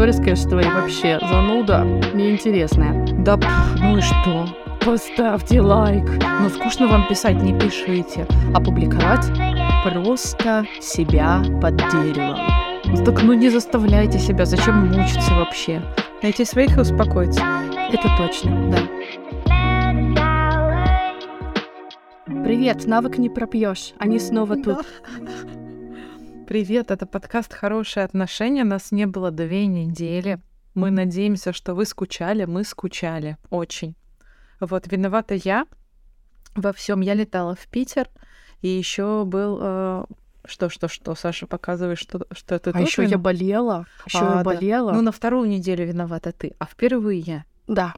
сторис, конечно, твои вообще зануда неинтересная. Да, пф, ну и что? Поставьте лайк. Ну, скучно вам писать, не пишите. А публиковать просто себя под деревом. Так ну не заставляйте себя, зачем мучиться вообще? Найти своих и успокоиться. Это точно, да. Привет, навык не пропьешь. Они снова тут. Привет, это подкаст «Хорошие отношения». Нас не было две недели. Мы надеемся, что вы скучали. Мы скучали. Очень. Вот, виновата я во всем. Я летала в Питер, и еще был... э, Что, что, что, Саша, показываешь, что, что это А еще я болела. Еще А, я да. болела. Ну, на вторую неделю виновата ты, а в первую я. да.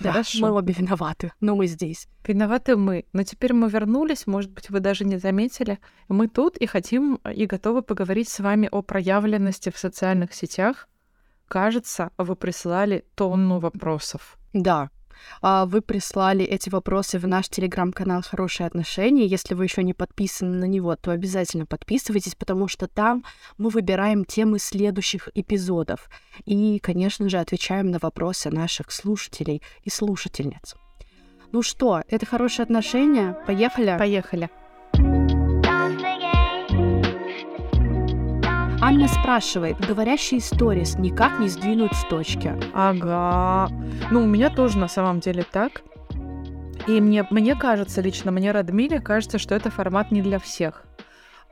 Да, Хорошо. мы обе виноваты, но мы здесь. Виноваты мы. Но теперь мы вернулись, может быть, вы даже не заметили. Мы тут и хотим и готовы поговорить с вами о проявленности в социальных сетях. Кажется, вы прислали тонну вопросов. Да. А, Вы прислали эти вопросы в наш телеграм-канал «Хорошие отношения». Если вы еще не подписаны на него, то обязательно подписывайтесь, потому что там мы выбираем темы следующих эпизодов. И, конечно же, отвечаем на вопросы наших слушателей и слушательниц. Ну что, это хорошие отношения? Поехали? Поехали. Анна спрашивает, говорящие сторис никак не сдвинуть с точки. Ага. Ну, у меня тоже на самом деле так. И мне, мне кажется, лично мне, Радмиле, кажется, что это формат не для всех.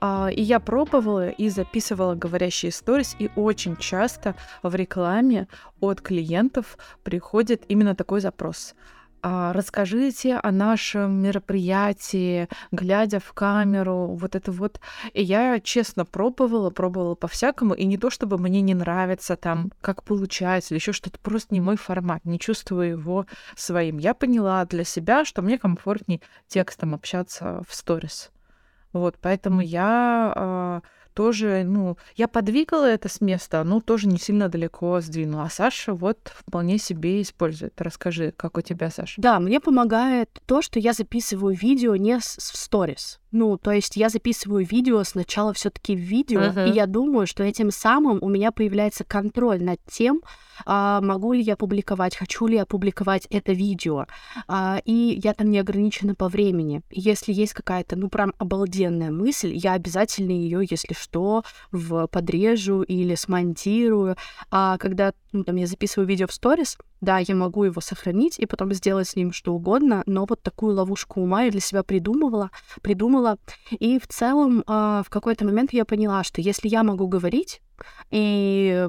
А, и я пробовала и записывала говорящие сторис, и очень часто в рекламе от клиентов приходит именно такой запрос. А, расскажите о нашем мероприятии, глядя в камеру, вот это вот. И я честно пробовала, пробовала по-всякому, и не то, чтобы мне не нравится там, как получается, или еще что-то, просто не мой формат, не чувствую его своим. Я поняла для себя, что мне комфортней текстом общаться в сторис. Вот, поэтому я а, тоже, ну, я подвигала это с места, но тоже не сильно далеко сдвинула. А Саша вот вполне себе использует. Расскажи, как у тебя, Саша? Да, мне помогает то, что я записываю видео не в сторис. Ну, то есть я записываю видео сначала все таки в видео, Мгм. и я думаю, что этим самым у меня появляется контроль над тем, а, могу ли я публиковать, хочу ли я публиковать это видео. А, и я там не ограничена по времени. Если есть какая-то, ну, прям обалденная мысль, я обязательно ее, если что, в подрежу или смонтирую. А когда, ну, там, я записываю видео в сторис, да, я могу его сохранить и потом сделать с ним что угодно, но вот такую ловушку ума я для себя придумывала, придумала. И в целом а, в какой-то момент я поняла, что если я могу говорить и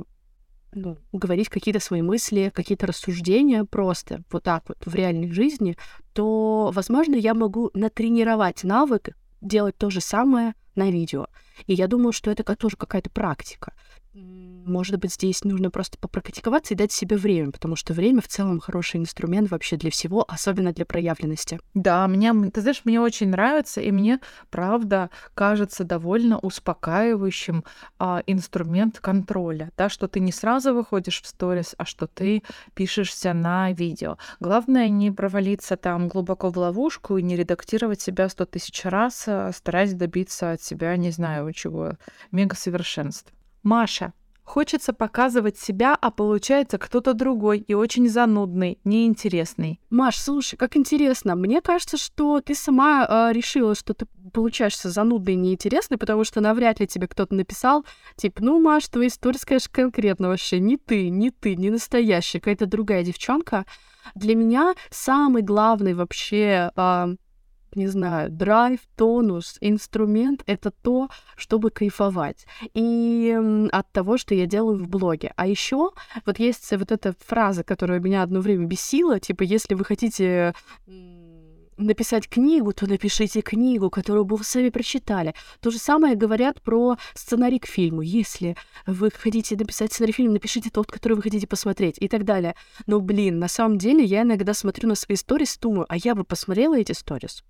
ну, говорить какие-то свои мысли, какие-то рассуждения просто вот так вот в реальной жизни, то, возможно, я могу натренировать навык делать то же самое на видео. И я думаю, что это тоже какая-то практика. Может быть, здесь нужно просто попрактиковаться и дать себе время, потому что время в целом хороший инструмент вообще для всего, особенно для проявленности. Да, мне, м- ты знаешь, мне очень нравится, и мне, правда, кажется довольно успокаивающим а, инструмент контроля, да, что ты не сразу выходишь в сторис, а что ты пишешься на видео. Главное не провалиться там глубоко в ловушку и не редактировать себя сто тысяч раз, а, стараясь добиться от себя, не знаю чего, мега-совершенств. Маша, Хочется показывать себя, а получается кто-то другой и очень занудный, неинтересный. Маш, слушай, как интересно. Мне кажется, что ты сама а, решила, что ты получаешься занудной и неинтересной, потому что навряд ли тебе кто-то написал, типа, ну, Маш, твоя история, конечно, конкретно вообще не ты, не ты, не настоящая, какая-то другая девчонка. Для меня самый главный вообще а, не знаю, драйв, тонус, инструмент — это то, чтобы кайфовать. И от того, что я делаю в блоге. А еще вот есть вот эта фраза, которая меня одно время бесила, типа, если вы хотите написать книгу, то напишите книгу, которую бы вы сами прочитали. То же самое говорят про сценарий к фильму. Если вы хотите написать сценарий к фильму, напишите тот, который вы хотите посмотреть и так далее. Но, блин, на самом деле я иногда смотрю на свои сторис думаю, а я бы посмотрела эти сторис?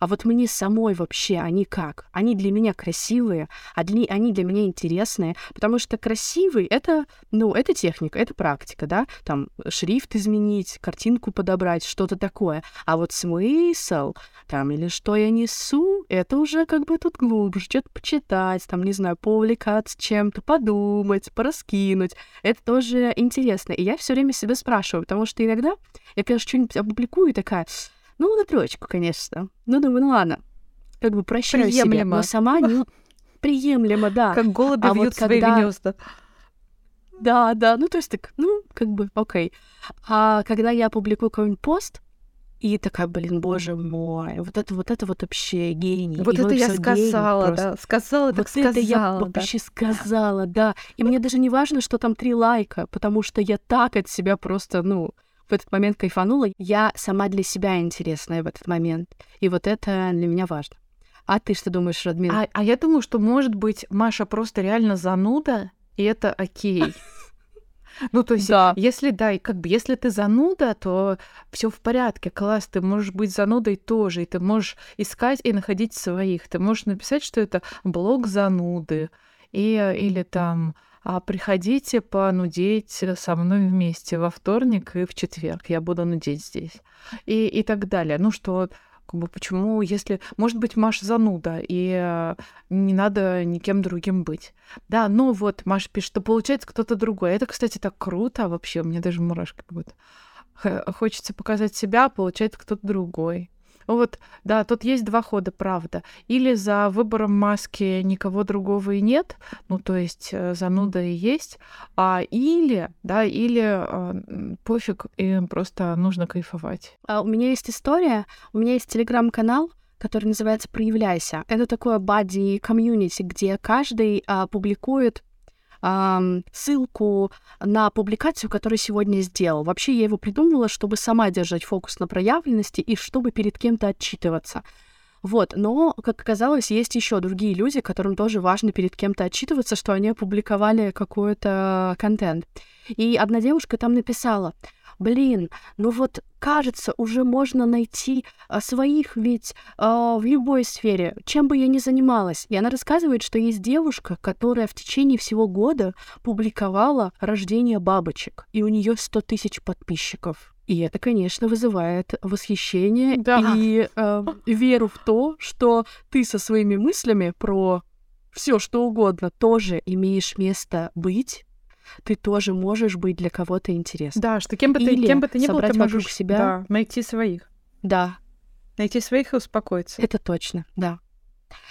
А вот мне самой вообще они как? Они для меня красивые, а для, они для меня интересные, потому что красивый — это, ну, это техника, это практика, да, там шрифт изменить, картинку подобрать, что-то такое. А вот смысл, там, или что я несу, это уже как бы тут глубже, что-то почитать, там, не знаю, поувлекаться чем-то, подумать, пораскинуть. Это тоже интересно. И я все время себя спрашиваю, потому что иногда я, конечно, что-нибудь опубликую и такая, ну, на троечку, конечно. Ну, думаю, ну ладно. Как бы прощаю Приемлемо. себя, но сама не... Приемлемо, да. Как голуби А вот свои когда- гнезда. Да, да, ну то есть так, ну, как бы, окей. А когда я публикую какой-нибудь пост, и такая, блин, боже мой, вот это вот это вот вообще гений. Вот и это я сказала, да. Сказала, так Вот сказала. это я да. вообще сказала, да. И мне даже не важно, что там три лайка, потому что я так от себя просто, ну, в этот момент кайфанула. Я сама для себя интересная в этот момент. И вот это для меня важно. А ты что думаешь, Радмила? А, а я думаю, что, может быть, Маша просто реально зануда, и это окей. Ну, то есть, Да. если, да, и как бы, если ты зануда, то все в порядке, класс, ты можешь быть занудой тоже, и ты можешь искать и находить своих. Ты можешь написать, что это блог зануды, и, или там а приходите понудеть со мной вместе во вторник и в четверг. Я буду нудеть здесь. И, и так далее. Ну что, как бы почему, если... Может быть, Маша зануда, и э, не надо никем другим быть. Да, ну вот, Маша пишет, что получается кто-то другой. Это, кстати, так круто вообще. Мне даже мурашки будут. Хочется показать себя, а получается кто-то другой. Вот, да, тут есть два хода, правда. Или за выбором маски никого другого и нет, ну, то есть э, зануда и есть, а или, да, или э, пофиг, и просто нужно кайфовать. А, У меня есть история, у меня есть телеграм-канал, который называется «Проявляйся». Это такое бади комьюнити, где каждый а, публикует ссылку на публикацию, которую сегодня сделал. Вообще я его придумала, чтобы сама держать фокус на проявленности и чтобы перед кем-то отчитываться. Вот, но, как оказалось, есть еще другие люди, которым тоже важно перед кем-то отчитываться, что они опубликовали какой-то контент. И одна девушка там написала, блин, ну вот кажется, уже можно найти а, своих ведь а, в любой сфере, чем бы я ни занималась. И она рассказывает, что есть девушка, которая в течение всего года публиковала рождение бабочек, и у нее 100 тысяч подписчиков. И это, конечно, вызывает восхищение Да. и э, веру в то, что ты со своими мыслями про все что угодно тоже имеешь место быть, ты тоже можешь быть для кого-то интересным. Да, что кем бы ты, Или кем бы ты ни был, собрать ты вокруг можешь себя- да, найти своих. Да, Найти своих и успокоиться. это точно, да.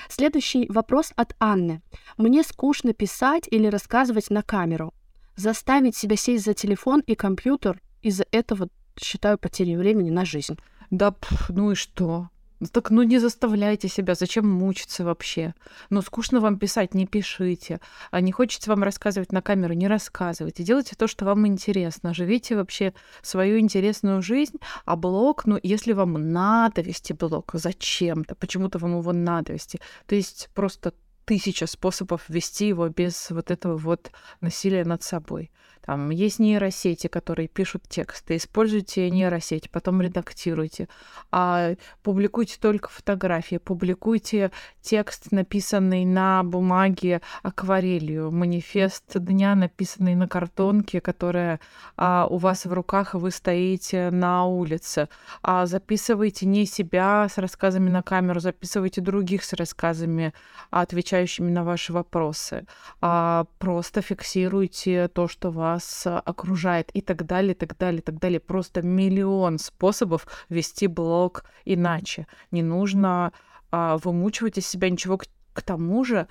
Следующий вопрос от Анны. Мне скучно писать или рассказывать на камеру. Заставить себя сесть за телефон и компьютер из-за этого считаю потерей времени на жизнь. Да, ну и что? Ну Так, ну не заставляйте себя, зачем мучиться вообще? Ну, скучно вам писать, не пишите. А не хочется вам рассказывать на камеру, не рассказывайте. Делайте то, что вам интересно. Живите вообще свою интересную жизнь. А блог, ну, если вам надо вести блог зачем-то, почему-то вам его надо вести, то есть просто тысяча способов вести его без вот этого вот насилия над собой. Там есть нейросети, которые пишут тексты. Используйте нейросеть, потом редактируйте. А публикуйте только фотографии, публикуйте текст, написанный на бумаге акварелью, манифест дня, написанный на картонке, которая а, у вас в руках, и вы стоите на улице. А записывайте не себя с рассказами на камеру, записывайте других с рассказами, отвечающими на ваши вопросы. А, просто фиксируйте то, что вас а, окружает и так далее, так далее, так далее. Просто миллион способов вести блог иначе. Не нужно а, вымучивать из себя ничего. К, к тому же,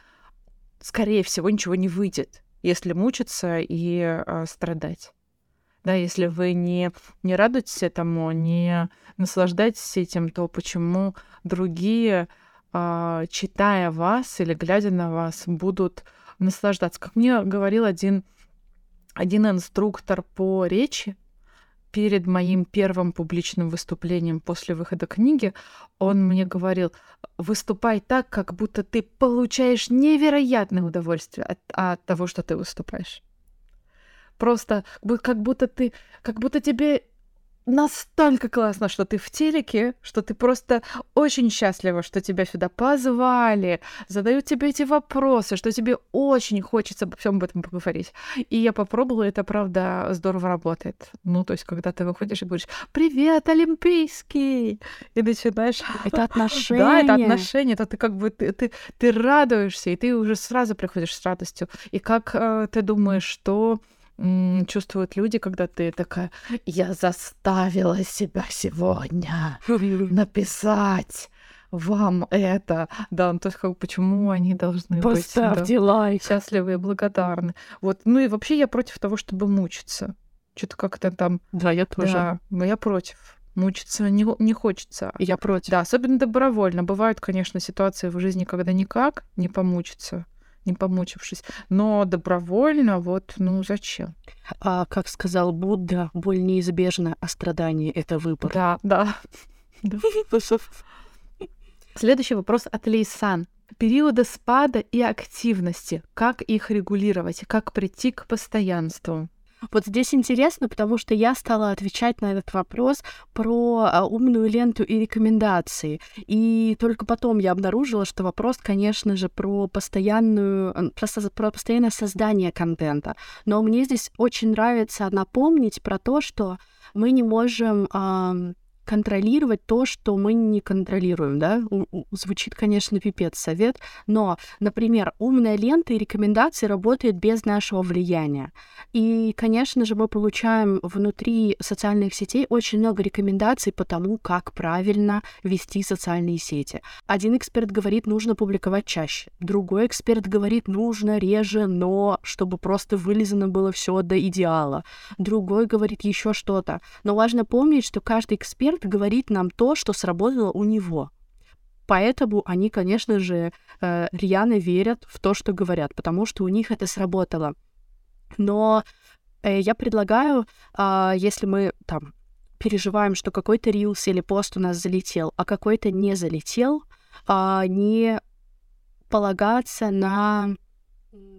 скорее всего, ничего не выйдет, если мучиться и а, страдать. Да, если вы не, не радуетесь этому, не наслаждаетесь этим, то почему другие, а, читая вас или глядя на вас, будут наслаждаться? Как мне говорил один, один инструктор по речи перед моим первым публичным выступлением после выхода книги, он мне говорил, выступай так, как будто ты получаешь невероятное удовольствие от, от того, что ты выступаешь. Просто как будто ты, как будто тебе настолько классно, что ты в телеке, что ты просто очень счастлива, что тебя сюда позвали, задают тебе эти вопросы, что тебе очень хочется обо всем об этом поговорить. И я попробовала, это правда здорово работает. Ну, то есть, когда ты выходишь и говоришь «Привет, Олимпийский!» и начинаешь... Это отношения. Да, это отношения, это ты как бы, ты, ты, ты радуешься, и ты уже сразу приходишь с радостью. И как э, ты думаешь, что чувствуют люди, когда ты такая, я заставила себя сегодня написать вам это. Да, ну, то есть как почему они должны Поставьте быть да, лайк. счастливы и благодарны. Вот, ну и вообще я против того, чтобы мучиться. Что-то как-то там... Да, я тоже. Да, но я против. Мучиться не, не хочется. Я против. Да, особенно добровольно. Бывают, конечно, ситуации в жизни, когда никак не помучиться не помучившись. Но добровольно, вот, ну зачем? А как сказал Будда, боль неизбежна, а страдание — это выбор. Да, да. Следующий вопрос от Лейсан. Периоды спада и активности. Как их регулировать? Как прийти к постоянству? Вот здесь интересно, потому что я стала отвечать на этот вопрос про а, умную ленту и рекомендации. И только потом я обнаружила, что вопрос, конечно же, про постоянную, про, про постоянное создание контента. Но мне здесь очень нравится напомнить про то, что мы не можем контролировать то, что мы не контролируем, да? Звучит, конечно, пипец совет, но, например, умная лента и рекомендации работают без нашего влияния. И, конечно же, мы получаем внутри социальных сетей очень много рекомендаций по тому, как правильно вести социальные сети. Один эксперт говорит, нужно публиковать чаще. Другой эксперт говорит, нужно реже, но чтобы просто вылезано было все до идеала. Другой говорит еще что-то. Но важно помнить, что каждый эксперт эксперт говорит нам то, что сработало у него. Поэтому они, конечно же, э, рьяно верят в то, что говорят, потому что у них это сработало. Но э, я предлагаю, а, если мы там переживаем, что какой-то рилс или пост у нас залетел, а какой-то не залетел, а, не полагаться на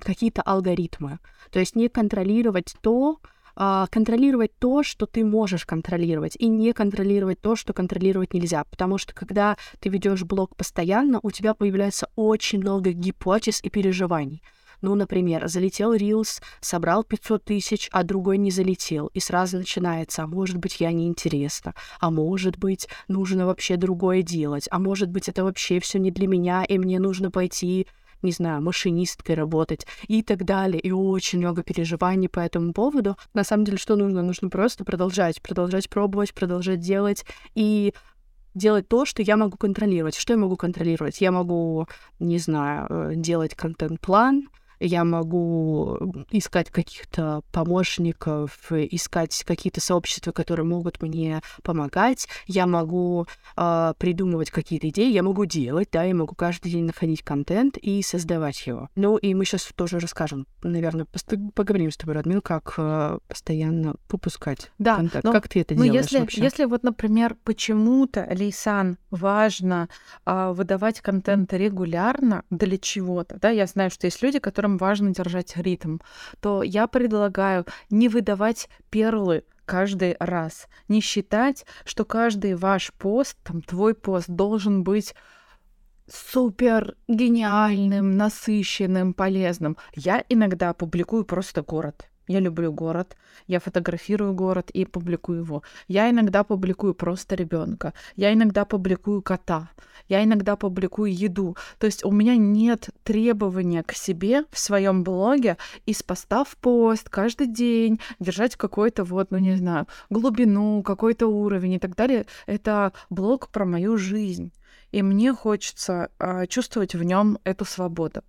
какие-то алгоритмы. То есть не контролировать то, контролировать то, что ты можешь контролировать, и не контролировать то, что контролировать нельзя. Потому что когда ты ведешь блог постоянно, у тебя появляется очень много гипотез и переживаний. Ну, например, залетел Reels, собрал 500 тысяч, а другой не залетел. И сразу начинается, а может быть, я неинтересна, а может быть, нужно вообще другое делать, а может быть, это вообще все не для меня, и мне нужно пойти не знаю, машинисткой работать и так далее. И очень много переживаний по этому поводу. На самом деле, что нужно? Нужно просто продолжать, продолжать пробовать, продолжать делать и делать то, что я могу контролировать. Что я могу контролировать? Я могу, не знаю, э, делать контент-план, я могу искать каких-то помощников, искать какие-то сообщества, которые могут мне помогать, я могу э, придумывать какие-то идеи, я могу делать, да, я могу каждый день находить контент и создавать его. Ну и мы сейчас тоже расскажем, наверное, поговорим с тобой, Радмил, как э, постоянно выпускать да, контент. Но, как ты это ну, делаешь если, вообще? Если вот, например, почему-то, Лейсан, важно э, выдавать контент регулярно для чего-то, да, я знаю, что есть люди, которым которым важно держать ритм, то я предлагаю не выдавать перлы каждый раз, не считать, что каждый ваш пост, там твой пост должен быть супер гениальным, насыщенным, полезным. Я иногда публикую просто город. Я люблю город, я фотографирую город и публикую его. Я иногда публикую просто ребенка, я иногда публикую кота, я иногда публикую еду. То есть у меня нет требования к себе в своем блоге из поста в пост каждый день держать какой-то вот, ну не знаю, глубину, какой-то уровень и так далее. Это блог про мою жизнь. И мне хочется э, чувствовать в нем эту свободу.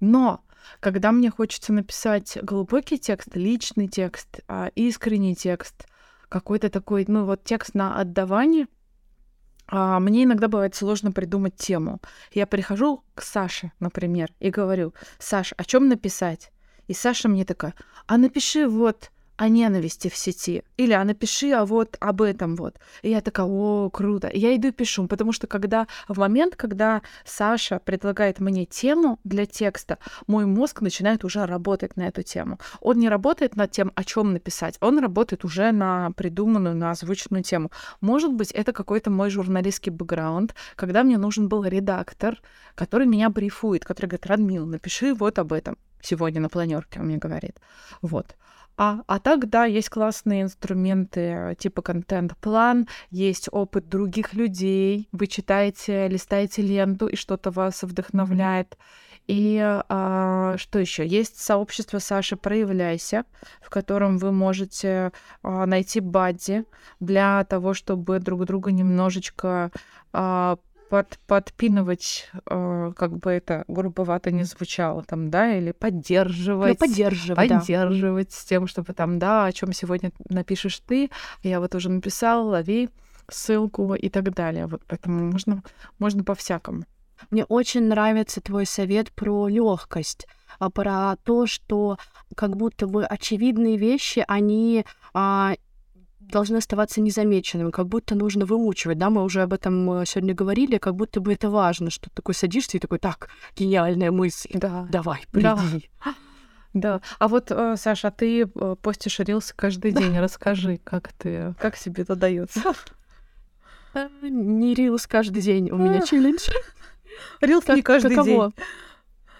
Но когда мне хочется написать глубокий текст, личный текст, а, искренний текст, какой-то такой, ну вот текст на отдавание, а, мне иногда бывает сложно придумать тему. Я прихожу к Саше, например, и говорю, Саш, о чем написать? И Саша мне такая, а напиши вот о ненависти в сети. Или а напиши а вот об этом вот. И я такая, о, круто. И я иду пишу, потому что когда в момент, когда Саша предлагает мне тему для текста, мой мозг начинает уже работать на эту тему. Он не работает над тем, о чем написать, он работает уже на придуманную, на озвученную тему. Может быть, это какой-то мой журналистский бэкграунд, когда мне нужен был редактор, который меня брифует, который говорит, Радмил, напиши вот об этом сегодня на планерке, он мне говорит. Вот. А, а так, да, есть классные инструменты типа контент-план, есть опыт других людей, вы читаете, листаете ленту, и что-то вас вдохновляет. И а, что еще? Есть сообщество Саши «Проявляйся», в котором вы можете а, найти бадди для того, чтобы друг друга немножечко а, под, подпинывать, э, как бы это грубовато не звучало, там, да, или поддерживать. Ну, поддерживать, Поддерживать да. с тем, чтобы там, да, о чем сегодня напишешь ты, я вот уже написала, лови ссылку и так далее. Вот поэтому можно, можно по-всякому. Мне очень нравится твой совет про легкость, а, про то, что как будто бы очевидные вещи, они а, должны оставаться незамеченными, как будто нужно вымучивать, да, мы уже об этом э, сегодня говорили, как будто бы это важно, что ты такой садишься и такой, так, гениальная мысль, да. давай, приди. Да. Да. А вот, э, Саша, а ты э, постишь рилсы каждый день. Расскажи, как ты, как себе это дается? Не рилс каждый день, у меня челлендж. Рилс не каждый день.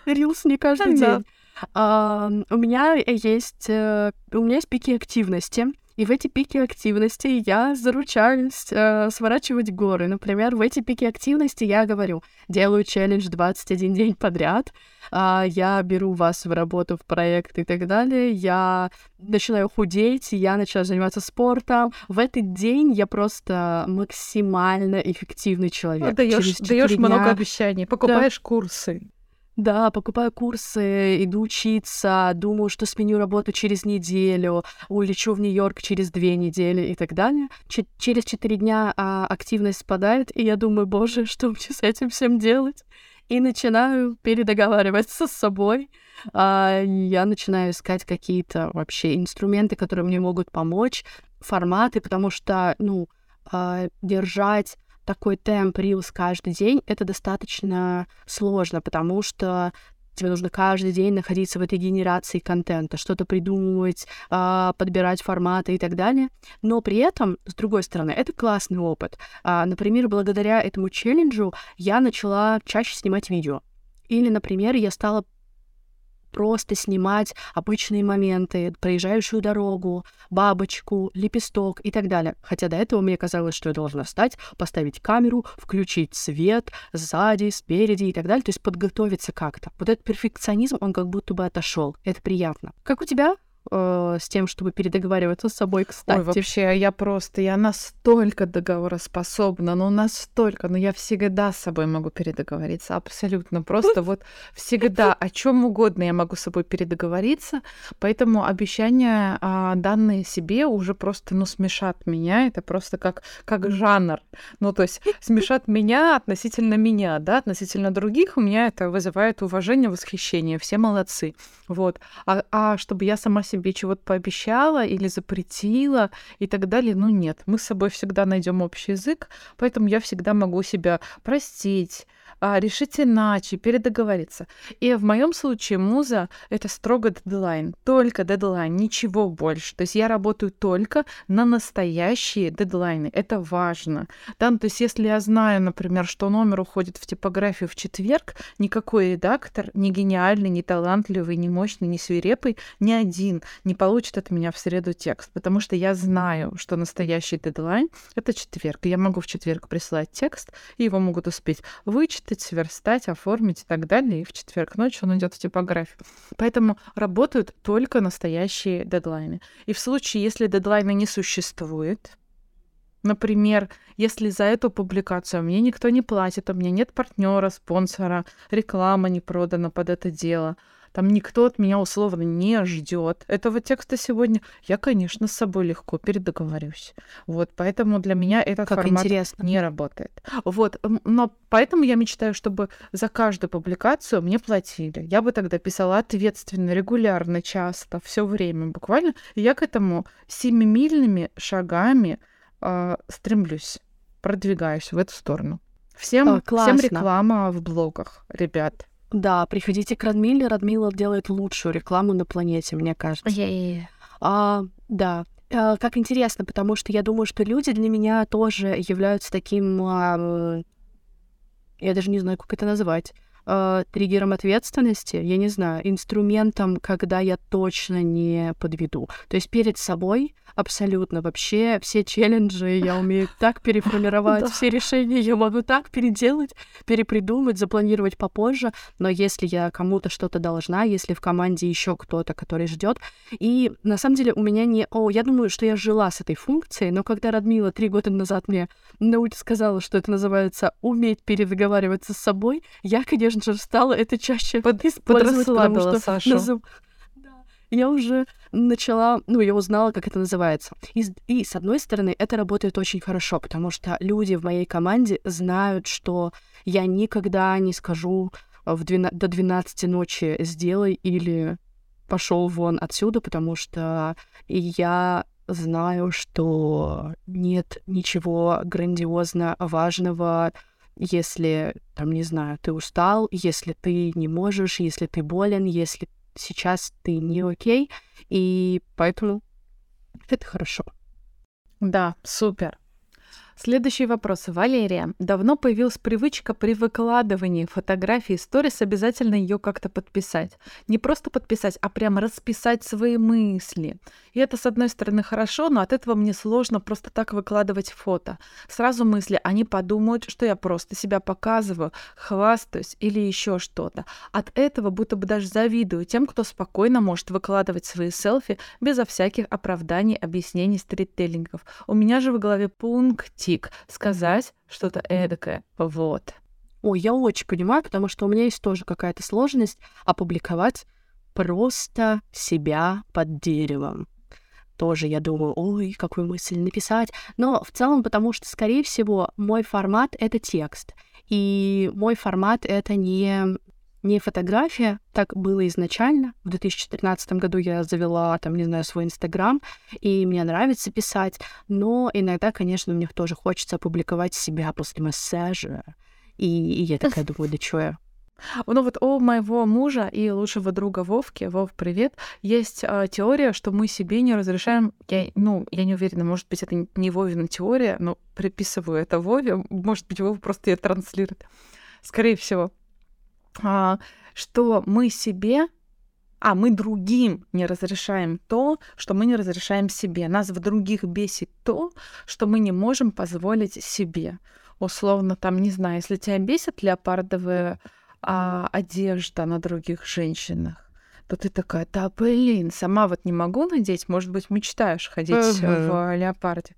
Рилс не каждый день. у меня есть у меня есть пики активности. И в эти пики активности я заручаюсь э, сворачивать горы. Например, в эти пики активности я говорю, делаю челлендж 21 день подряд, э, я беру вас в работу, в проект и так далее, я начинаю худеть, я начинаю заниматься спортом. В этот день я просто максимально эффективный человек. Даешь, дня... много обещаний, покупаешь да. курсы. Да, покупаю курсы, иду учиться, думаю, что сменю работу через неделю, улечу в Нью-Йорк через две недели и так далее. Ч- через четыре дня а, активность спадает, и я думаю, боже, что мне с этим всем делать? И начинаю передоговариваться с собой. А, я начинаю искать какие-то вообще инструменты, которые мне могут помочь, форматы, потому что, ну, а, держать такой темп Reels каждый день, это достаточно сложно, потому что тебе нужно каждый день находиться в этой генерации контента, что-то придумывать, а, подбирать форматы и так далее. Но при этом, с другой стороны, это классный опыт. А, например, благодаря этому челленджу я начала чаще снимать видео. Или, например, я стала просто снимать обычные моменты, проезжающую дорогу, бабочку, лепесток и так далее. Хотя до этого мне казалось, что я должна встать, поставить камеру, включить свет сзади, спереди и так далее, то есть подготовиться как-то. Вот этот перфекционизм, он как будто бы отошел. Это приятно. Как у тебя? Э, с тем, чтобы передоговариваться с собой, кстати. Ой, вообще, я просто, я настолько договороспособна, ну настолько, но я всегда с собой могу передоговориться, абсолютно. Просто вот всегда о чем угодно я могу с собой передоговориться, поэтому обещания, а, данные себе, уже просто, ну, смешат меня, это просто как, как жанр. Ну, то есть смешат меня относительно меня, да, относительно других, у меня это вызывает уважение, восхищение, все молодцы. Вот. А, а чтобы я сама себе чего-то пообещала или запретила и так далее. Ну нет, мы с собой всегда найдем общий язык, поэтому я всегда могу себя простить, решить иначе, передоговориться. И в моем случае муза — это строго дедлайн, только дедлайн, ничего больше. То есть я работаю только на настоящие дедлайны. Это важно. Да? Ну, то есть если я знаю, например, что номер уходит в типографию в четверг, никакой редактор, ни гениальный, ни талантливый, ни мощный, ни свирепый, ни один не получит от меня в среду текст, потому что я знаю, что настоящий дедлайн — это четверг. Я могу в четверг присылать текст, и его могут успеть вычитать, вычитать, сверстать, оформить и так далее. И в четверг ночью он идет в типографию. Поэтому работают только настоящие дедлайны. И в случае, если дедлайна не существует, Например, если за эту публикацию мне никто не платит, у меня нет партнера, спонсора, реклама не продана под это дело, там никто от меня условно не ждет этого текста сегодня, я, конечно, с собой легко передоговорюсь. Вот, поэтому для меня этот как формат интересно. не работает. Вот, но поэтому я мечтаю, чтобы за каждую публикацию мне платили. Я бы тогда писала ответственно, регулярно, часто, все время буквально. И я к этому семимильными шагами э, стремлюсь, продвигаюсь в эту сторону. Всем, О, всем классно. реклама в блогах, ребят. Да, приходите к Радмиле. Радмила делает лучшую рекламу на планете, мне кажется. Yeah. А, да. А, как интересно, потому что я думаю, что люди для меня тоже являются таким... а, я даже не знаю, как это назвать. А, триггером ответственности, я не знаю, инструментом, когда я точно не подведу. То есть перед собой абсолютно вообще все челленджи я умею так переформировать, все решения я могу так переделать, перепридумать, запланировать попозже. Но если я кому-то что-то должна, если в команде еще кто-то, который ждет, и на самом деле у меня не... О, я думаю, что я жила с этой функцией, но когда Радмила три года назад мне науч сказала, что это называется уметь передоговариваться с собой, я, конечно же, стала это чаще Под- использовать, потому что Сашу. Да. я уже начала, ну, я узнала, как это называется. И, с- и, с одной стороны, это работает очень хорошо, потому что люди в моей команде знают, что я никогда не скажу э, в двена- до 12 ночи сделай или пошел вон отсюда, потому что я знаю, что нет ничего грандиозно важного, если, там, не знаю, ты устал, если ты не можешь, если ты болен, если сейчас ты не окей, и поэтому это хорошо. Да, супер. Следующий вопрос. Валерия. Давно появилась привычка при выкладывании фотографии сторис обязательно ее как-то подписать. Не просто подписать, а прямо расписать свои мысли. И это, с одной стороны, хорошо, но от этого мне сложно просто так выкладывать фото. Сразу мысли, они подумают, что я просто себя показываю, хвастаюсь или еще что-то. От этого будто бы даже завидую тем, кто спокойно может выкладывать свои селфи безо всяких оправданий, объяснений, сторителлингов. У меня же в голове пунктик сказать что-то эдакое. Вот. Ой, я очень понимаю, потому что у меня есть тоже какая-то сложность опубликовать просто себя под деревом. Тоже я думаю, ой, какую мысль написать. Но в целом, потому что, скорее всего, мой формат — это текст. И мой формат — это не, не фотография, так было изначально. В 2013 году я завела, там, не знаю, свой Инстаграм, и мне нравится писать. Но иногда, конечно, мне тоже хочется опубликовать себя после массажа. И, и я такая думаю, да чё я? Ну вот у моего мужа и лучшего друга Вовки, Вов, привет, есть а, теория, что мы себе не разрешаем, я, ну, я не уверена, может быть, это не Вовина теория, но приписываю это Вове, может быть, Вов просто ее транслирует, скорее всего, что мы себе а мы другим не разрешаем то, что мы не разрешаем себе. Нас в других бесит то, что мы не можем позволить себе. Условно, там, не знаю, если тебя бесит леопардовая а, одежда на других женщинах, то ты такая, да блин, сама вот не могу надеть, может быть, мечтаешь ходить Ага. в леопарде,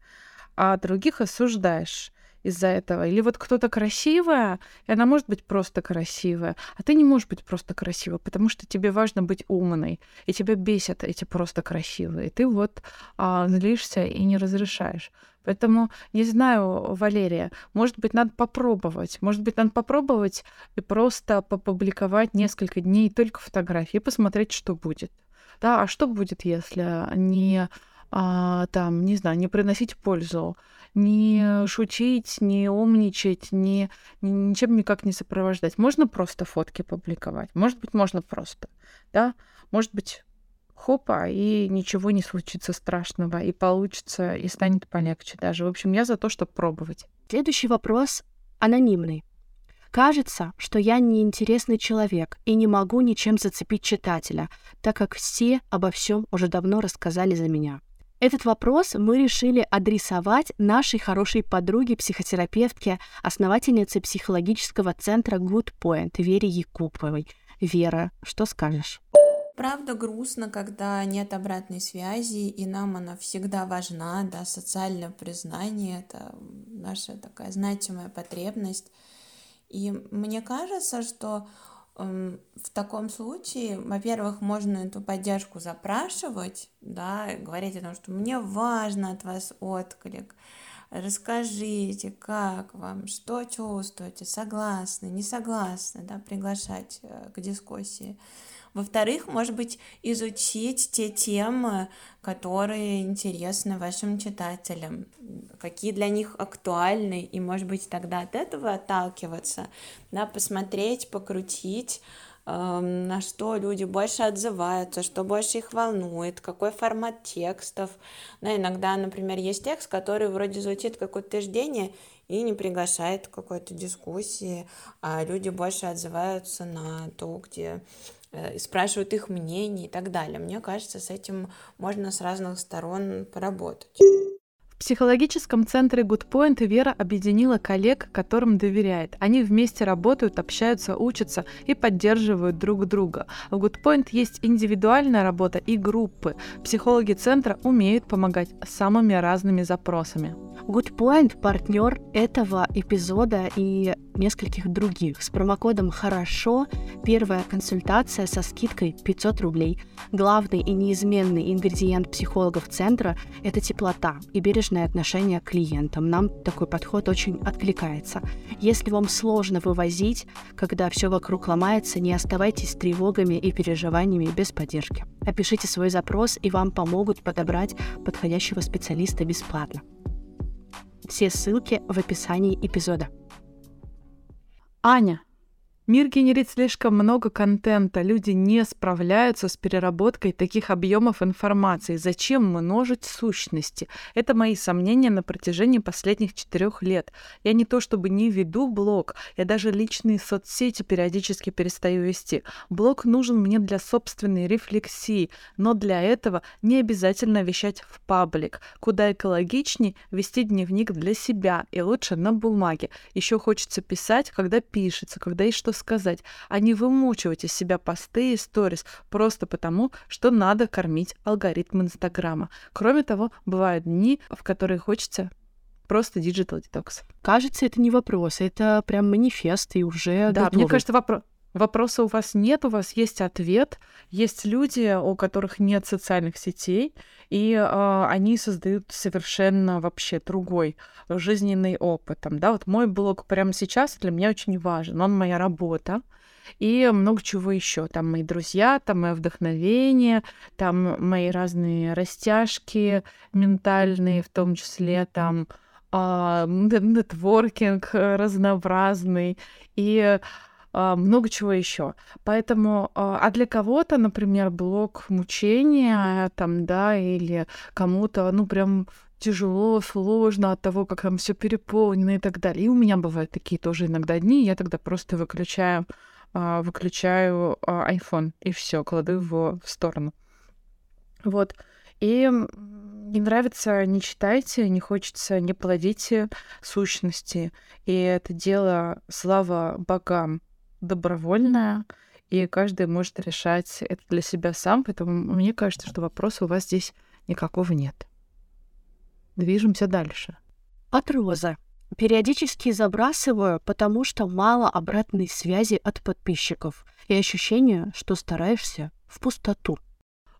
а других осуждаешь из-за этого. Или вот кто-то красивая, и она может быть просто красивая, а ты не можешь быть просто красивой, потому что тебе важно быть умной, и тебя бесят эти просто красивые. Ты вот а, злишься и не разрешаешь. Поэтому, не знаю, Валерия, может быть, надо попробовать. Может быть, надо попробовать и просто попубликовать несколько дней только фотографии и посмотреть, что будет. Да, а что будет, если не а, там, не знаю, не приносить пользу, не шутить, не умничать, не, ни- ничем никак не сопровождать. Можно просто фотки публиковать. Может быть, можно просто, да? Может быть, хопа, и ничего не случится страшного, и получится, и станет полегче даже. В общем, я за то, чтобы пробовать. Следующий вопрос анонимный. Кажется, что я неинтересный человек и не могу ничем зацепить читателя, так как все обо всем уже давно рассказали за меня. Этот вопрос мы решили адресовать нашей хорошей подруге, психотерапевтке, основательнице психологического центра Good Point Вере Якуповой. Вера, что скажешь? Правда грустно, когда нет обратной связи, и нам она всегда важна, да, социальное признание, это наша такая значимая потребность. И мне кажется, что в таком случае, во-первых, можно эту поддержку запрашивать, да, говорить о том, что мне важно от вас отклик, расскажите, как вам, что чувствуете, согласны, не согласны, да, приглашать э, к дискуссии. Во-вторых, может быть, изучить те темы, которые интересны вашим читателям, какие для них актуальны, и, может быть, тогда от этого отталкиваться, да, посмотреть, покрутить, эм, на что люди больше отзываются, что больше их волнует, какой формат текстов. Да, иногда, например, есть текст, который вроде звучит как утверждение и не приглашает к какой-то дискуссии, а люди больше отзываются на то, где спрашивают их мнение и так далее. Мне кажется, с этим можно с разных сторон поработать. В психологическом центре Goodpoint Вера объединила коллег, которым доверяет. Они вместе работают, общаются, учатся и поддерживают друг друга. В Goodpoint есть индивидуальная работа и группы. Психологи центра умеют помогать самыми разными запросами. Goodpoint — партнер этого эпизода и нескольких других. С промокодом «Хорошо» первая консультация со скидкой 500 рублей. Главный и неизменный ингредиент психологов центра — это теплота и бережное отношение к клиентам. Нам такой подход очень откликается. Если вам сложно вывозить, когда все вокруг ломается, не оставайтесь с тревогами и переживаниями без поддержки. Опишите свой запрос, и вам помогут подобрать подходящего специалиста бесплатно. Все ссылки в описании эпизода. Аня, Мир генерит слишком много контента, люди не справляются с переработкой таких объемов информации. Зачем множить сущности? Это мои сомнения на протяжении последних четырех лет. Я не то чтобы не веду блог, я даже личные соцсети периодически перестаю вести. Блог нужен мне для собственной рефлексии, но для этого не обязательно вещать в паблик, куда экологичнее вести дневник для себя и лучше на бумаге. Еще хочется писать, когда пишется, когда есть что сказать, а не вымучивать из себя посты и сторис просто потому, что надо кормить алгоритм Инстаграма. Кроме того, бывают дни, в которые хочется просто digital detox. Кажется, это не вопрос, это прям манифест и уже Да, готовый. мне кажется, вопрос Вопроса у вас нет, у вас есть ответ. Есть люди, у которых нет социальных сетей, и э, они создают совершенно вообще другой жизненный опыт. Там, да, вот мой блог прямо сейчас для меня очень важен, он моя работа. И много чего еще. Там мои друзья, там мое вдохновение, там мои разные растяжки ментальные, в том числе там э, нетворкинг разнообразный. И а, много чего еще. Поэтому, а, а для кого-то, например, блок мучения, там, да, или кому-то, ну, прям тяжело, сложно от того, как там все переполнено и так далее. И у меня бывают такие тоже иногда дни, я тогда просто выключаю, а, выключаю iPhone и все, кладу его в сторону. Вот. И не нравится, не читайте, не хочется, не плодите сущности. И это дело, слава богам, добровольная, и каждый может решать это для себя сам, поэтому мне кажется, что вопроса у вас здесь никакого нет. Движемся дальше. От Розы. Периодически забрасываю, потому что мало обратной связи от подписчиков и ощущение, что стараешься в пустоту.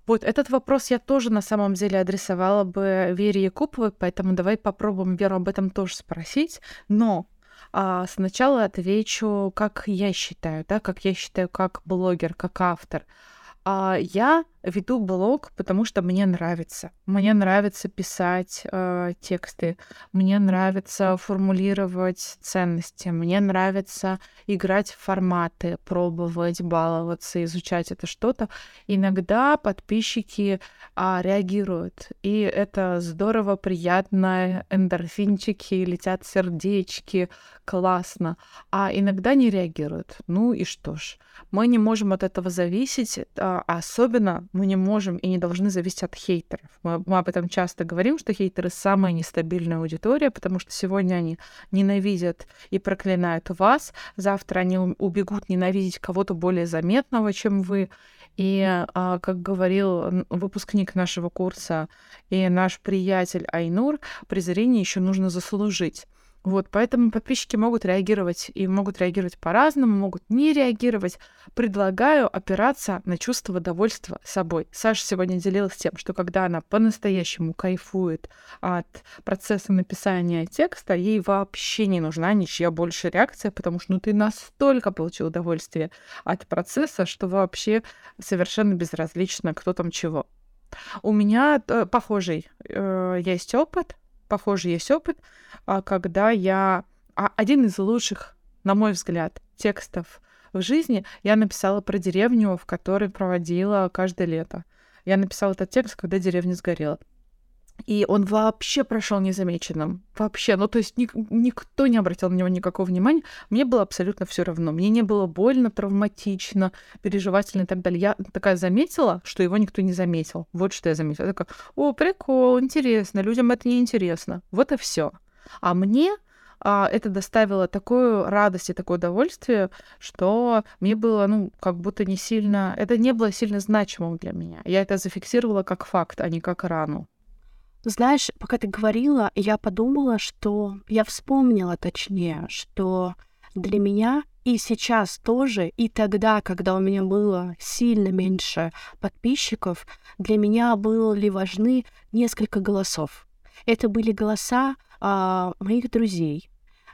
Вот этот вопрос я тоже на самом деле адресовала бы Вере Якуповой, поэтому давай попробуем Веру об этом тоже спросить. Но а, сначала отвечу, как я считаю, да, как я считаю, как блогер, как автор. А, я веду блог, потому что мне нравится. Мне нравится писать э, тексты, мне нравится формулировать ценности, мне нравится играть в форматы, пробовать, баловаться, изучать это что-то. Иногда подписчики э, реагируют, и это здорово, приятно, эндорфинчики, летят сердечки, классно. А иногда не реагируют. Ну и что ж, мы не можем от этого зависеть, а особенно мы не можем и не должны зависеть от хейтеров. Мы, мы об этом часто говорим, что хейтеры самая нестабильная аудитория, потому что сегодня они ненавидят и проклинают вас, завтра они убегут ненавидеть кого-то более заметного, чем вы. И, а, как говорил выпускник нашего курса и наш приятель Айнур, презрение еще нужно заслужить. Вот, поэтому подписчики могут реагировать и могут реагировать по-разному, могут не реагировать. Предлагаю опираться на чувство удовольствия собой. Саша сегодня делилась тем, что когда она по-настоящему кайфует от процесса написания текста, ей вообще не нужна ничья больше реакция, потому что ну, ты настолько получил удовольствие от процесса, что вообще совершенно безразлично, кто там чего. У меня э, похожий э, есть опыт, похожий есть опыт, а, когда я... А, один из лучших, на мой взгляд, текстов в жизни я написала про деревню, в которой проводила каждое лето. Я написала этот текст, когда деревня сгорела. И он вообще прошел незамеченным. Вообще. Ну, то есть ник- никто не обратил на него никакого внимания. Мне было абсолютно все равно. Мне не было больно, травматично, переживательно и так далее. Я такая заметила, что его никто не заметил. Вот что я заметила. Я такая, о, прикол, интересно, людям это не интересно. Вот и все. А мне а, это доставило такую радость и такое удовольствие, что мне было, ну, как будто не сильно... Это не было сильно значимым для меня. Я это зафиксировала как факт, а не как рану. Знаешь, пока ты говорила, я подумала, что я вспомнила точнее, что для меня и сейчас тоже, и тогда, когда у меня было сильно меньше подписчиков, для меня были важны несколько голосов. Это были голоса а, моих друзей,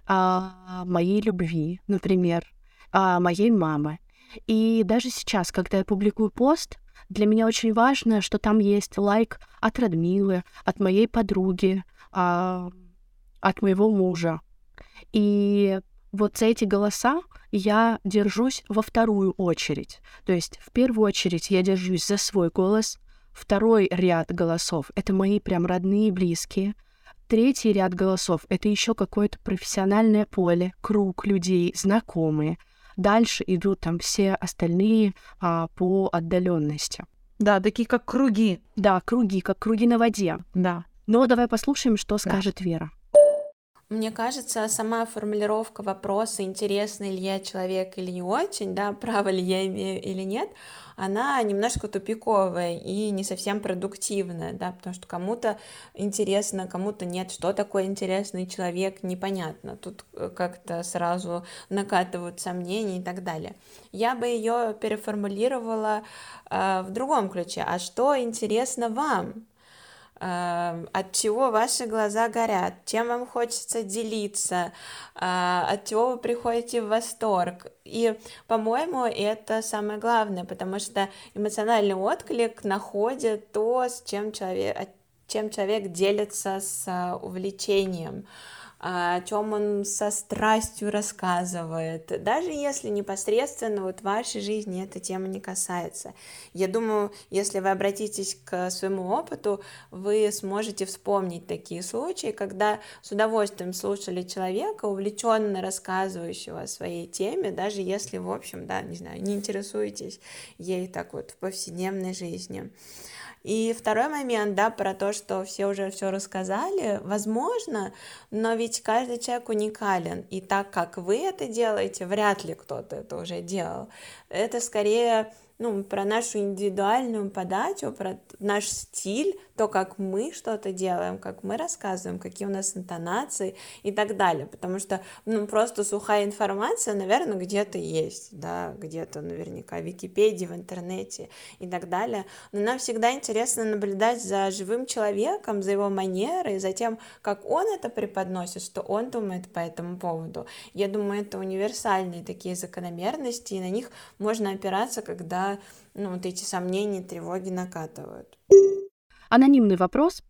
а, моей любви, например, а, моей мамы. И даже сейчас, когда я публикую пост, для меня очень важно, что там есть лайк от Радмилы, от моей подруги, а, от моего мужа. И вот за эти голоса я держусь во вторую очередь. То есть в первую очередь я держусь за свой голос, второй ряд голосов — это мои прям родные и близкие, третий ряд голосов — это еще какое-то профессиональное поле, круг людей, знакомые, Дальше идут там все остальные а, по отдаленности. Да, такие как круги. Да, круги, как круги на воде. Да. Но давай послушаем, что да. скажет Вера. Мне кажется, сама формулировка вопроса, интересный ли я человек или не очень, да, право ли я имею или нет, она немножко тупиковая и не совсем продуктивная, да, потому что кому-то интересно, кому-то нет, что такое интересный человек, непонятно, тут э, как-то сразу накатывают сомнения и так далее. Я бы ее переформулировала э, в другом ключе, а что интересно вам? Эм, от чего ваши глаза горят, чем вам хочется делиться, а, от чего вы приходите в восторг. И, по-моему, это самое главное, потому что эмоциональный отклик находит то, с чем человек, чем человек делится с а, увлечением о чем он со страстью рассказывает, даже если непосредственно вот вашей жизни эта тема не касается. Я думаю, если вы обратитесь к своему опыту, вы сможете вспомнить такие случаи, когда с удовольствием слушали человека, увлеченно рассказывающего о своей теме, даже если, в общем, да, не знаю, не интересуетесь ей так вот в повседневной жизни. И второй момент, да, про то, что все уже все рассказали, возможно, но ведь каждый человек уникален, и так как вы это делаете, вряд ли кто-то это уже делал. Это скорее ну, про нашу индивидуальную подачу, про наш стиль, то, как мы что-то делаем, как мы рассказываем, какие у нас интонации и так далее, потому что, ну, просто сухая информация, наверное, где-то есть, да, где-то наверняка в Википедии, в интернете и так далее, но нам всегда интересно наблюдать за живым человеком, за его манерой, за тем, как он это преподносит, что он думает по этому поводу. Я думаю, это универсальные такие закономерности, и на них можно опираться, когда ну, вот эти сомнения, тревоги накатывают. Анонимный вопрос.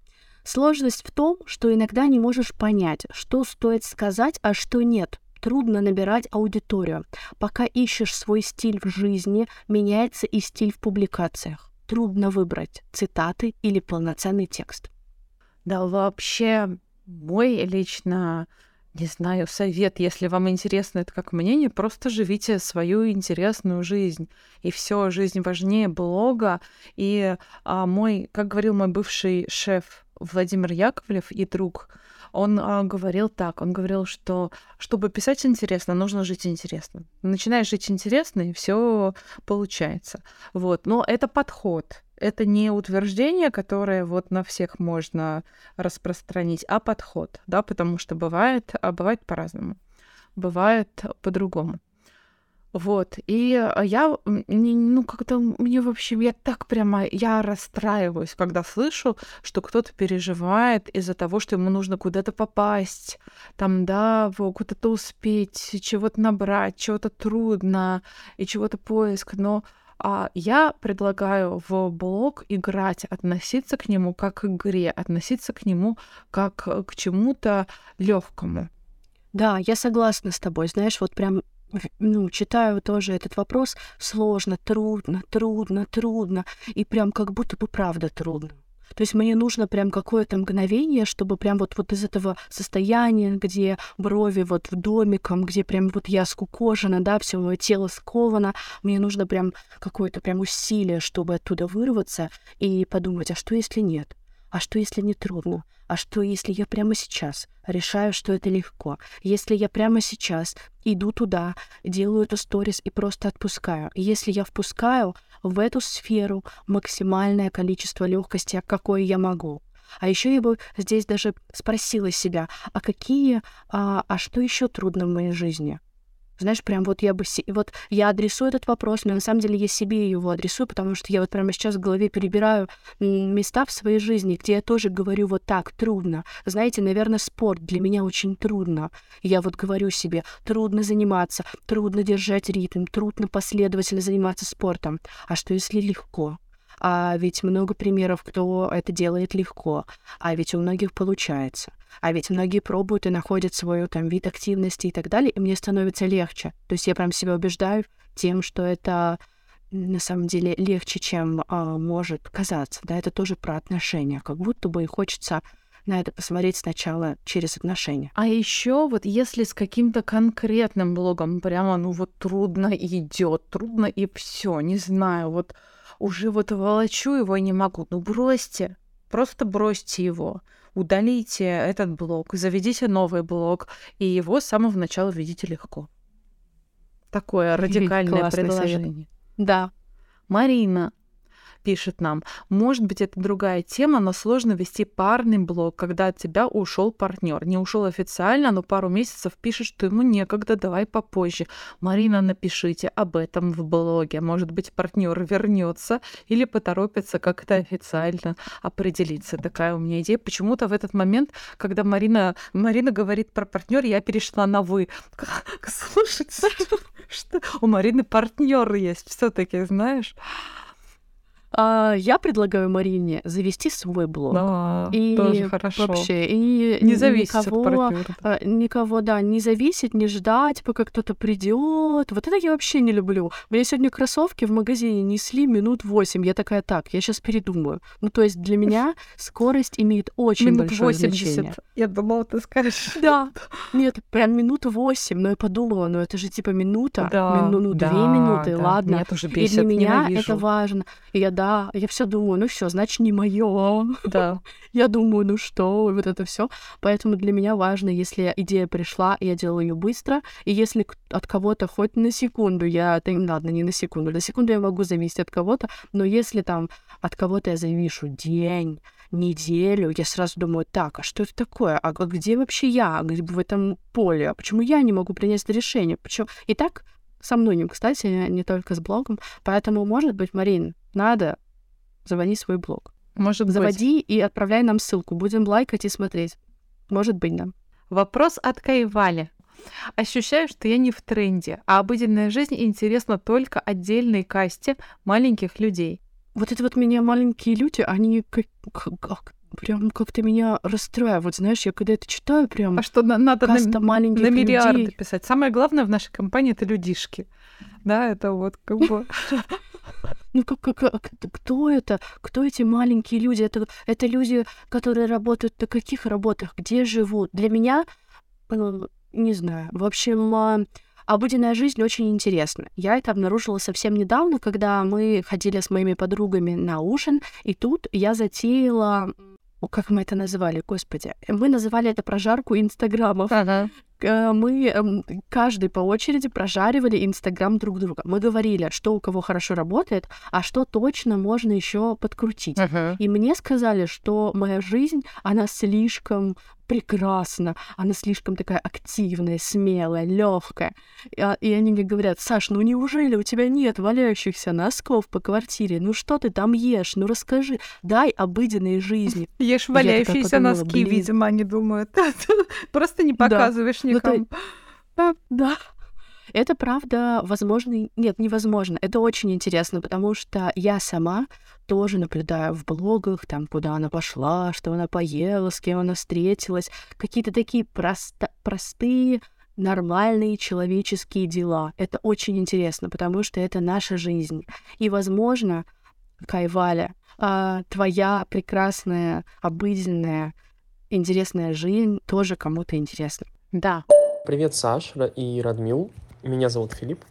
Сложность в том, что иногда не можешь понять, что стоит сказать, а что нет. Трудно набирать аудиторию. Пока ищешь свой стиль в жизни, меняется и стиль в публикациях. Трудно выбрать цитаты или полноценный текст. Да, вообще, мой лично не знаю, совет, если вам интересно это как мнение, просто живите свою интересную жизнь. И все, жизнь важнее блога. И а, мой, как говорил мой бывший шеф Владимир Яковлев и друг, Он а, говорил так, он говорил, что чтобы писать интересно, нужно жить интересно. Начинаешь жить интересно, и все получается. Вот, но это подход. Это не утверждение, которое вот на всех можно распространить, а подход, да, потому что бывает, а бывает по-разному, бывает по-другому. Вот, и а, я, ну, как-то мне вообще, я так прямо, я расстраиваюсь, когда слышу, что кто-то переживает из-за того, что ему нужно куда-то попасть, там, да, куда-то успеть, чего-то набрать, чего-то трудно, и чего-то поиск, но а я предлагаю в блог играть, относиться к нему как к игре, относиться к нему как к чему-то легкому. Да, я согласна с тобой. Знаешь, вот прям ну, читаю тоже этот вопрос, сложно, трудно, трудно, трудно, и прям как будто бы правда трудно. То есть мне нужно прям какое-то мгновение, чтобы прям вот, вот из этого состояния, где брови вот в домиком, где прям вот я скукожена, да, все мое тело сковано, мне нужно прям какое-то прям усилие, чтобы оттуда вырваться и подумать, а что если нет? А что если не трудно? А что, если я прямо сейчас решаю, что это легко? Если я прямо сейчас иду туда, делаю эту сторис и просто отпускаю? Если я впускаю в эту сферу максимальное количество легкости, какое я могу? А еще я бы здесь даже спросила себя, а какие, а, а что еще трудно в моей жизни? Знаешь, прям вот я бы... Вот я адресую этот вопрос, но на самом деле я себе его адресую, потому что я вот прямо сейчас в голове перебираю места в своей жизни, где я тоже говорю вот так, трудно. Знаете, наверное, спорт для меня очень трудно. Я вот говорю себе, трудно заниматься, трудно держать ритм, трудно последовательно заниматься спортом. А что если легко? А ведь много примеров, кто это делает легко. А ведь у многих получается. А ведь многие пробуют и находят свой там вид активности и так далее, и мне становится легче. То есть я прям себя убеждаю тем, что это на самом деле легче, чем а, может казаться. Да, это тоже про отношения. Как будто бы и хочется на это посмотреть сначала через отношения. А еще вот если с каким-то конкретным блогом прямо ну вот трудно идет, трудно и все, не знаю, вот уже вот волочу его и не могу. Ну бросьте, просто бросьте его. Удалите этот блок, заведите новый блок, и его с самого начала видите легко. Такое радикальное предложение. Да. Марина пишет нам, может быть, это другая тема, но сложно вести парный блог, когда от тебя ушел партнер. Не ушел официально, но пару месяцев пишет, что ему некогда, давай попозже. Марина, напишите об этом в блоге. Может быть, партнер вернется или поторопится как-то официально определиться. Такая у меня идея. Почему-то в этот момент, когда Марина, Марина говорит про партнер, я перешла на вы. Слушайте, что у Марины партнер есть все-таки, знаешь? А, я предлагаю Марине завести свой блог. Да, и тоже хорошо. Вообще, и не зависеть никого, от партнера. А, никого, да, не зависеть, не ждать, пока кто-то придет. Вот это я вообще не люблю. Мне сегодня кроссовки в магазине несли минут восемь. Я такая, так, я сейчас передумаю. Ну, то есть для меня скорость имеет очень минут большое 80. значение. Я думала, ты скажешь. Да. Нет, прям минуту восемь. Но я подумала, ну это же типа минута, да, мину, ну, да, две минуты, да. ладно. Меня тоже бесит, и для меня ненавижу. это важно. И я да, я все думаю, ну все, значит, не мое. Да. я думаю, ну что, вот это все. Поэтому для меня важно, если идея пришла, я делаю ее быстро, и если от кого-то хоть на секунду я, да, ладно, не на секунду, на секунду я могу зависеть от кого-то, но если там от кого-то я завишу день, неделю, я сразу думаю, так, а что это такое? А где вообще я в этом поле? А почему я не могу принять это решение? Почему? И так со многим, кстати, не только с блогом. Поэтому, может быть, Марин, надо, заводи свой блог. Может Заводи быть. и отправляй нам ссылку. Будем лайкать и смотреть. Может быть, да. Вопрос от Кайвали. Ощущаю, что я не в тренде, а обыденная жизнь интересна только отдельной касте маленьких людей. Вот это вот меня маленькие люди, они как, как прям как-то меня расстраивают, знаешь, я когда это читаю, прям... А что, надо на, маленьких на миллиарды людей. писать? Самое главное в нашей компании — это людишки. Да, это вот как бы... Ну, как, как, как, кто это? Кто эти маленькие люди? Это, это люди, которые работают на каких работах? Где живут? Для меня, ну, не знаю. В общем, а, обыденная жизнь очень интересна. Я это обнаружила совсем недавно, когда мы ходили с моими подругами на ужин, и тут я затеяла как мы это называли, господи, мы называли это прожарку инстаграмов. Ага. Э, мы эм, каждый по очереди прожаривали инстаграм друг друга. Мы говорили, что у кого хорошо работает, а что точно можно еще подкрутить. Ага. И мне сказали, что моя жизнь, она слишком прекрасна, она слишком такая активная, смелая, легкая. И, а, и они мне говорят, Саш, ну неужели у тебя нет валяющихся носков по квартире? Ну что ты там ешь? Ну расскажи, дай обыденной жизни. Ешь валяющиеся носки, видимо, они думают. Просто не показываешь Ну, никому. Да, да. Это правда, возможно, нет, невозможно. Это очень интересно, потому что я сама тоже наблюдаю в блогах, там, куда она пошла, что она поела, с кем она встретилась, какие-то такие просто- простые, нормальные человеческие дела. Это очень интересно, потому что это наша жизнь. И, возможно, Кайваля, а, твоя прекрасная, обыденная, интересная жизнь тоже кому-то интересна. Да. Привет, Саш Ра- и Радмил. Меня зовут Филипп.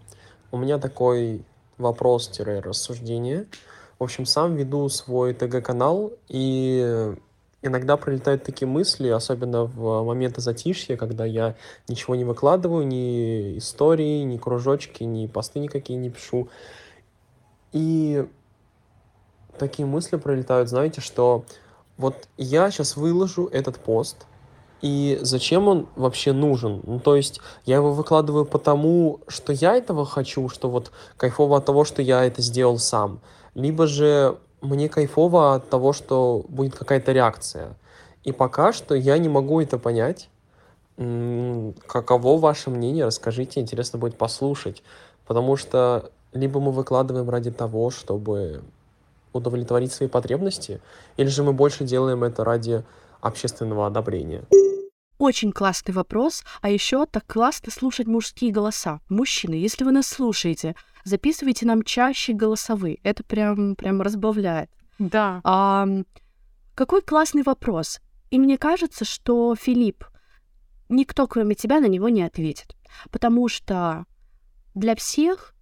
У меня такой вопрос-рассуждение. В общем, сам веду свой ТГ-канал, и иногда прилетают такие мысли, особенно в моменты затишья, когда я ничего не выкладываю, ни истории, ни кружочки, ни посты никакие не пишу. И такие мысли пролетают, знаете, что вот я сейчас выложу этот пост, и зачем он вообще нужен? Ну, то есть я его выкладываю потому, что я этого хочу, что вот кайфово от того, что я это сделал сам. Либо же мне кайфово от того, что будет какая-то реакция. И пока что я не могу это понять. Каково ваше мнение? Расскажите, интересно будет послушать. Потому что либо мы выкладываем ради того, чтобы удовлетворить свои потребности, или же мы больше делаем это ради общественного одобрения. Очень классный вопрос, а еще так классно слушать мужские голоса. Мужчины, если вы нас слушаете, записывайте нам чаще голосовые. Это прям, прям разбавляет. Да. А, какой классный вопрос. И мне кажется, что Филипп, никто кроме тебя на него не ответит. Потому что для всех,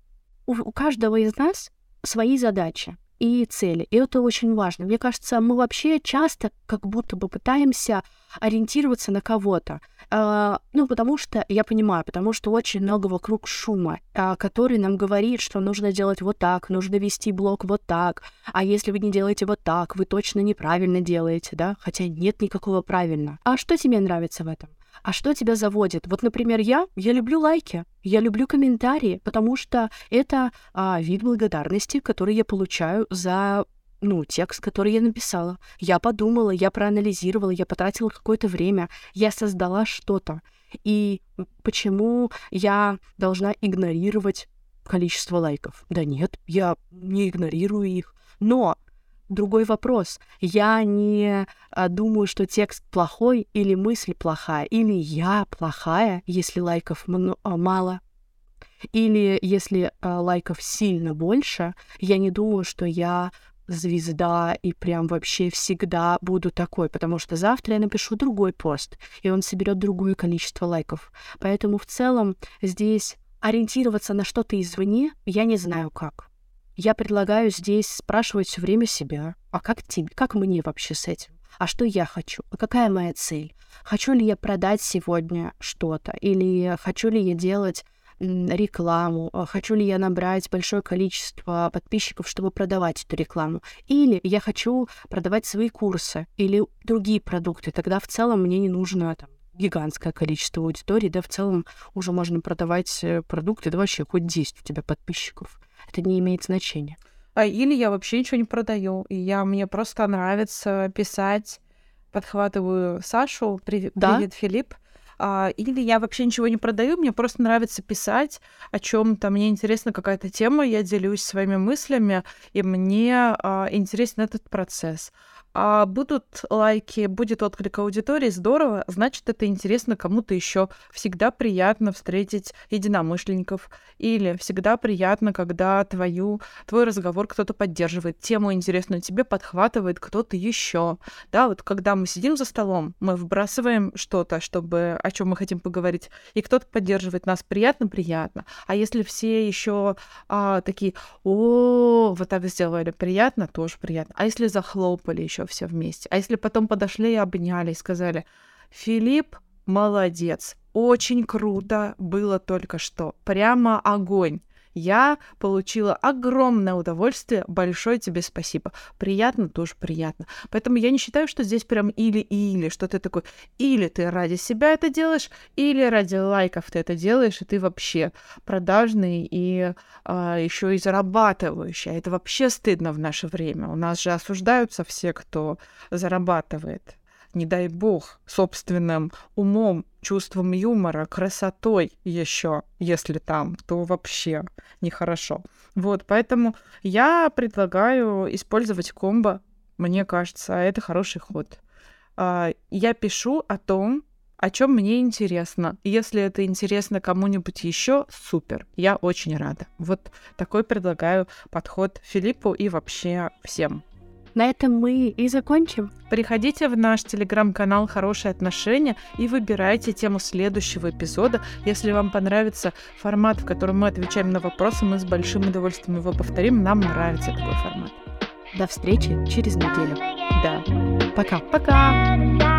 у, у каждого из нас свои задачи и цели. И это очень важно. Мне кажется, мы вообще часто как будто бы пытаемся ориентироваться на кого-то. А, ну, потому что, я понимаю, потому что очень много вокруг шума, а, который нам говорит, что нужно делать вот так, нужно вести блог вот так, а если вы не делаете вот так, вы точно неправильно делаете, да? Хотя нет никакого правильно. А что тебе нравится в этом? А что тебя заводит? Вот, например, я, я люблю лайки, я люблю комментарии, потому что это а, вид благодарности, который я получаю за ну, текст, который я написала. Я подумала, я проанализировала, я потратила какое-то время, я создала что-то. И почему я должна игнорировать количество лайков? Да нет, я не игнорирую их. Но другой вопрос. Я не а, думаю, что текст плохой или мысль плохая, или я плохая, если лайков а, мало. Или если а, лайков сильно больше, я не думаю, что я звезда и прям вообще всегда буду такой, потому что завтра я напишу другой пост, и он соберет другое количество лайков. Поэтому в целом здесь ориентироваться на что-то извне я не знаю как. Я предлагаю здесь спрашивать все время себя, а как тебе, как мне вообще с этим? А что я хочу? А какая моя цель? Хочу ли я продать сегодня что-то? Или хочу ли я делать рекламу? А Хочу ли я набрать большое количество подписчиков, чтобы продавать эту рекламу? Или я хочу продавать свои курсы или другие продукты? Тогда в целом мне не нужно там гигантское количество аудитории, да, в целом уже можно продавать э, продукты, да вообще хоть 10 у тебя подписчиков. Это не имеет значения. А или я вообще ничего не продаю, и я мне просто нравится писать, подхватываю Сашу, привет, Да. привет, Филипп. А, или я вообще ничего не продаю, мне просто нравится писать о чем-то, мне интересна какая-то тема, я делюсь своими мыслями, и мне а, интересен этот процесс. А будут лайки, будет отклик аудитории, здорово, значит, это интересно кому-то еще. Всегда приятно встретить единомышленников. Или всегда приятно, когда твою, твой разговор кто-то поддерживает, тему интересную тебе подхватывает кто-то еще. Да, вот когда мы сидим за столом, мы вбрасываем что-то, чтобы о чем мы хотим поговорить, и кто-то поддерживает нас. Приятно-приятно. А если все еще а, такие, о, вот так сделали, приятно, тоже приятно. А если захлопали еще все вместе. А если потом подошли и обняли и сказали, Филипп, молодец, очень круто было только что, прямо огонь. Я получила огромное удовольствие. Большое тебе спасибо. Приятно, тоже приятно. Поэтому я не считаю, что здесь прям или-или, что ты такой, или ты ради себя это делаешь, или ради лайков ты это делаешь, и ты вообще продажный и а, еще и зарабатывающий. А это вообще стыдно в наше время. У нас же осуждаются все, кто зарабатывает не дай бог, собственным умом, чувством юмора, красотой еще, если там, то вообще нехорошо. Вот, поэтому я предлагаю использовать комбо. Мне кажется, это хороший ход. А, я пишу о том, о чем мне интересно. Если это интересно кому-нибудь еще, супер. Я очень рада. Вот такой предлагаю подход Филиппу и вообще всем. На этом мы и закончим. Приходите в наш телеграм-канал «Хорошие отношения» и выбирайте тему следующего эпизода. Если вам понравится формат, в котором мы отвечаем на вопросы, мы с большим удовольствием его повторим. Нам нравится такой формат. До встречи через неделю. Да. Пока. Пока.